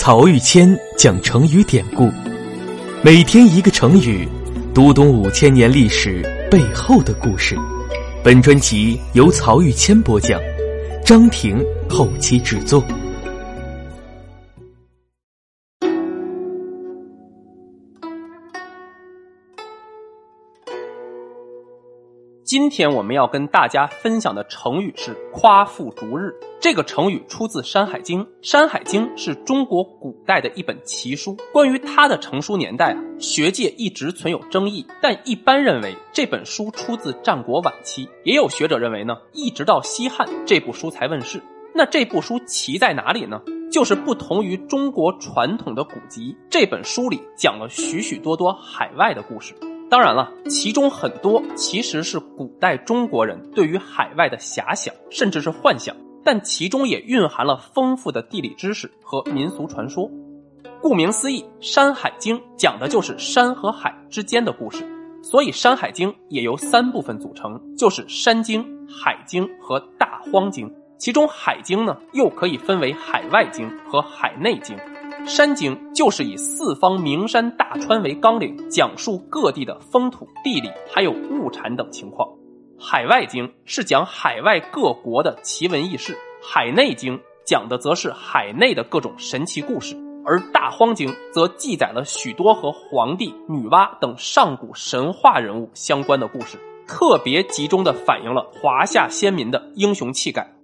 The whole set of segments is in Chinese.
曹玉谦讲成语典故，每天一个成语，读懂五千年历史背后的故事。本专辑由曹玉谦播讲，张婷后期制作。今天我们要跟大家分享的成语是“夸父逐日”。这个成语出自《山海经》，《山海经》是中国古代的一本奇书。关于它的成书年代啊，学界一直存有争议，但一般认为这本书出自战国晚期。也有学者认为呢，一直到西汉这部书才问世。那这部书奇在哪里呢？就是不同于中国传统的古籍，这本书里讲了许许多多海外的故事。当然了，其中很多其实是古代中国人对于海外的遐想，甚至是幻想，但其中也蕴含了丰富的地理知识和民俗传说。顾名思义，《山海经》讲的就是山和海之间的故事，所以《山海经》也由三部分组成，就是《山经》《海经》和《大荒经》。其中，《海经》呢又可以分为海外经和海内经。山经就是以四方名山大川为纲领，讲述各地的风土、地理还有物产等情况；海外经是讲海外各国的奇闻异事；海内经讲的则是海内的各种神奇故事；而大荒经则记载了许多和皇帝、女娲等上古神话人物相关的故事，特别集中的反映了华夏先民的英雄气概。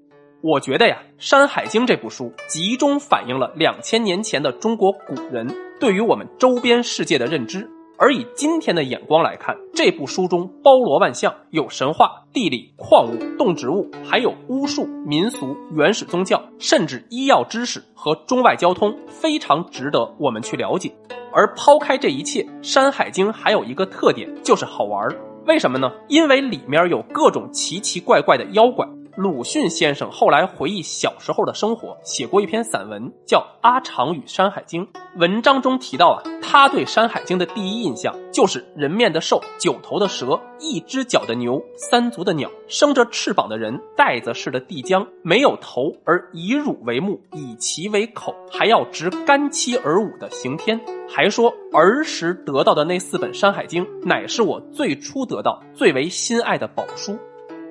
我觉得呀，《山海经》这部书集中反映了两千年前的中国古人对于我们周边世界的认知。而以今天的眼光来看，这部书中包罗万象，有神话、地理、矿物、动植物，还有巫术、民俗、原始宗教，甚至医药知识和中外交通，非常值得我们去了解。而抛开这一切，《山海经》还有一个特点，就是好玩儿。为什么呢？因为里面有各种奇奇怪怪的妖怪。鲁迅先生后来回忆小时候的生活，写过一篇散文，叫《阿长与山海经》。文章中提到啊，他对《山海经》的第一印象就是人面的兽、九头的蛇、一只脚的牛、三足的鸟、生着翅膀的人、袋子似的地浆、没有头而以乳为目、以其为口，还要执干漆而舞的刑天。还说儿时得到的那四本《山海经》，乃是我最初得到、最为心爱的宝书。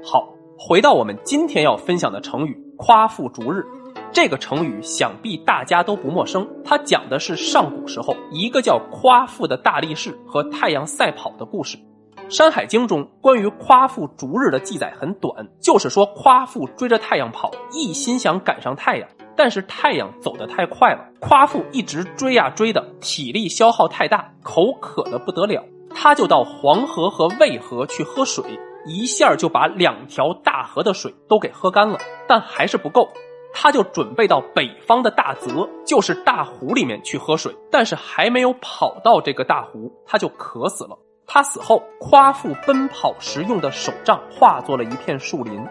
好。回到我们今天要分享的成语“夸父逐日”，这个成语想必大家都不陌生。它讲的是上古时候一个叫夸父的大力士和太阳赛跑的故事。《山海经》中关于夸父逐日的记载很短，就是说夸父追着太阳跑，一心想赶上太阳，但是太阳走得太快了，夸父一直追呀追的，体力消耗太大，口渴的不得了，他就到黄河和渭河去喝水。一下就把两条大河的水都给喝干了，但还是不够，他就准备到北方的大泽，就是大湖里面去喝水。但是还没有跑到这个大湖，他就渴死了。他死后，夸父奔跑时用的手杖化作了一片树林。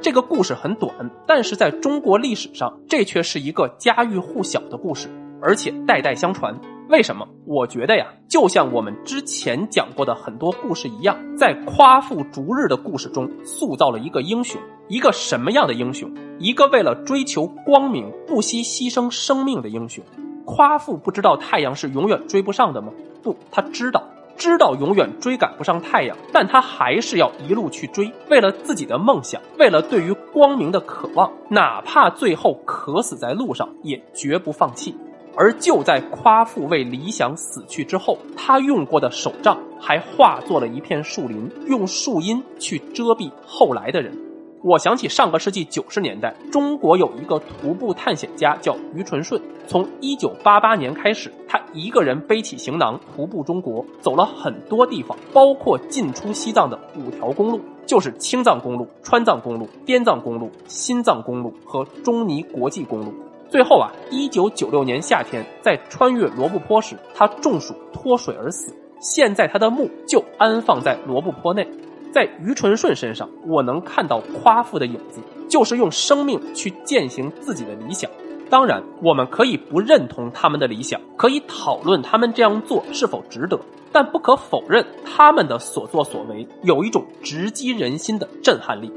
这个故事很短，但是在中国历史上，这却是一个家喻户晓的故事，而且代代相传。为什么？我觉得呀，就像我们之前讲过的很多故事一样，在夸父逐日的故事中，塑造了一个英雄，一个什么样的英雄？一个为了追求光明不惜牺牲生命的英雄。夸父不知道太阳是永远追不上的吗？不，他知道，知道永远追赶不上太阳，但他还是要一路去追，为了自己的梦想，为了对于光明的渴望，哪怕最后渴死在路上，也绝不放弃。而就在夸父为理想死去之后，他用过的手杖还化作了一片树林，用树荫去遮蔽后来的人。我想起上个世纪九十年代，中国有一个徒步探险家叫于纯顺。从一九八八年开始，他一个人背起行囊徒步中国，走了很多地方，包括进出西藏的五条公路，就是青藏公路、川藏公路、滇藏公路、新藏公路和中尼国际公路。最后啊，一九九六年夏天，在穿越罗布泊时，他中暑脱水而死。现在他的墓就安放在罗布泊内。在于纯顺身上，我能看到夸父的影子，就是用生命去践行自己的理想。当然，我们可以不认同他们的理想，可以讨论他们这样做是否值得，但不可否认，他们的所作所为有一种直击人心的震撼力。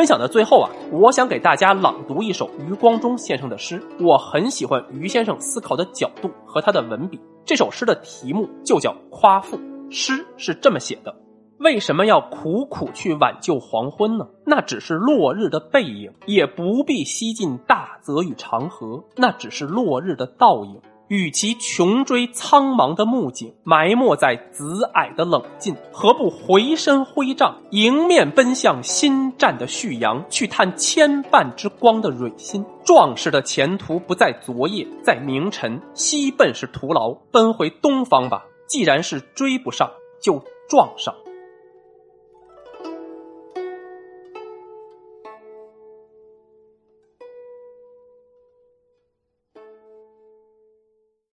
分享的最后啊，我想给大家朗读一首余光中先生的诗。我很喜欢余先生思考的角度和他的文笔。这首诗的题目就叫《夸父》，诗是这么写的。为什么要苦苦去挽救黄昏呢？那只是落日的背影，也不必西进大泽与长河，那只是落日的倒影。与其穷追苍茫的幕景，埋没在紫霭的冷尽，何不回身挥杖，迎面奔向新战的旭阳，去探千绊之光的蕊心？壮士的前途不在昨夜，在明晨。西奔是徒劳，奔回东方吧。既然是追不上，就撞上。